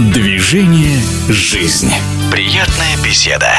Движение «Жизнь». Приятная беседа.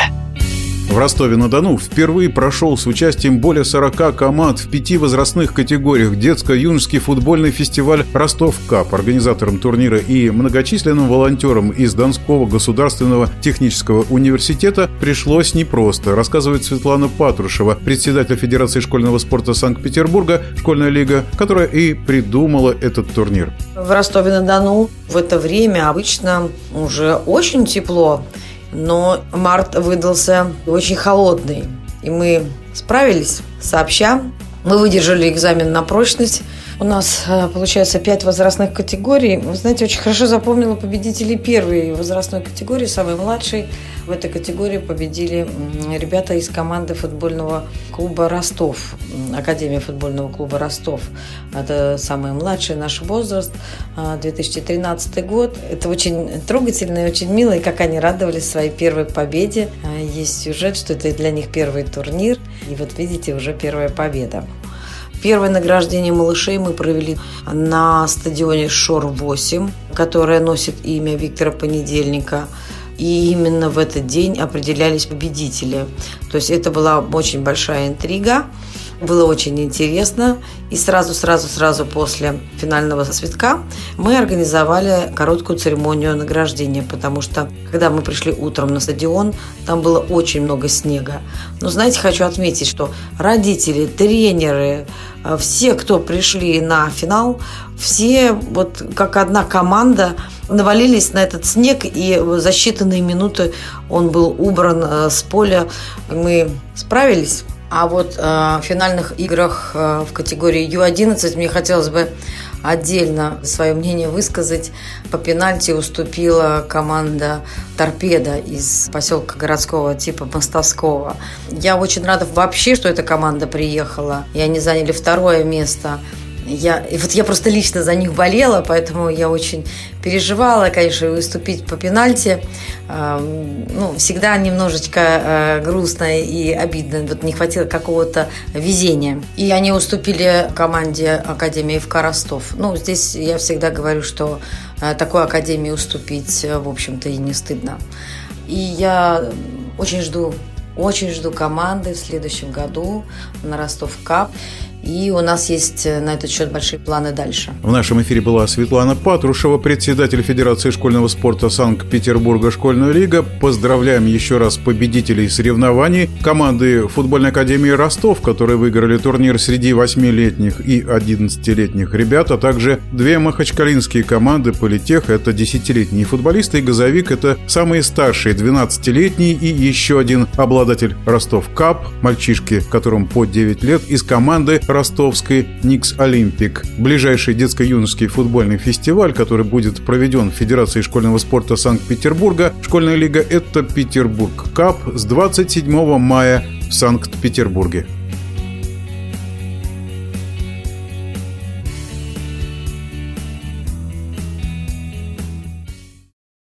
В Ростове-на-Дону впервые прошел с участием более 40 команд в пяти возрастных категориях детско-юношеский футбольный фестиваль «Ростов Кап». Организатором турнира и многочисленным волонтерам из Донского государственного технического университета пришлось непросто, рассказывает Светлана Патрушева, председатель Федерации школьного спорта Санкт-Петербурга, школьная лига, которая и придумала этот турнир. В Ростове-на-Дону в это время обычно уже очень тепло, но март выдался очень холодный. И мы справились сообща. Мы выдержали экзамен на прочность. У нас, э, получается, пять возрастных категорий. Вы знаете, очень хорошо запомнила победителей первой возрастной категории, самый младший. В этой категории победили ребята из команды футбольного клуба «Ростов», Академия футбольного клуба «Ростов». Это самый младший наш возраст, 2013 а, год. Это очень трогательно и очень мило, и как они радовались своей первой победе. А, есть сюжет, что это для них первый турнир. И вот видите, уже первая победа. Первое награждение малышей мы провели на стадионе Шор-8, которое носит имя Виктора Понедельника. И именно в этот день определялись победители. То есть это была очень большая интрига. Было очень интересно. И сразу-сразу-сразу после финального свитка мы организовали короткую церемонию награждения, потому что, когда мы пришли утром на стадион, там было очень много снега. Но, знаете, хочу отметить, что родители, тренеры, все, кто пришли на финал, все вот как одна команда навалились на этот снег, и за считанные минуты он был убран э, с поля. Мы справились а вот э, в финальных играх э, в категории Ю-11 мне хотелось бы отдельно свое мнение высказать. По пенальти уступила команда «Торпеда» из поселка городского типа Мостовского. Я очень рада вообще, что эта команда приехала, и они заняли второе место – я, и вот я просто лично за них болела, поэтому я очень переживала, конечно, выступить по пенальти. Э, ну, всегда немножечко э, грустно и обидно. Вот не хватило какого-то везения. И они уступили команде Академии в Ростов. Ну, здесь я всегда говорю, что э, такой Академии уступить, в общем-то, и не стыдно. И я очень жду очень жду команды в следующем году на Ростов Кап. И у нас есть э, на этот счет большие планы дальше. В нашем эфире была Светлана Патрушева, председатель Федерации школьного спорта Санкт-Петербурга «Школьная лига». Поздравляем еще раз победителей соревнований. Команды футбольной академии «Ростов», которые выиграли турнир среди 8-летних и 11-летних ребят, а также две махачкалинские команды «Политех» — это 10-летние футболисты, и «Газовик» — это самые старшие 12-летние и еще один обладатель «Ростов Кап», мальчишки, которым по 9 лет, из команды ростовской Никс Олимпик. Ближайший детско-юношеский футбольный фестиваль, который будет проведен в Федерации школьного спорта Санкт-Петербурга, школьная лига – это Петербург Кап с 27 мая в Санкт-Петербурге.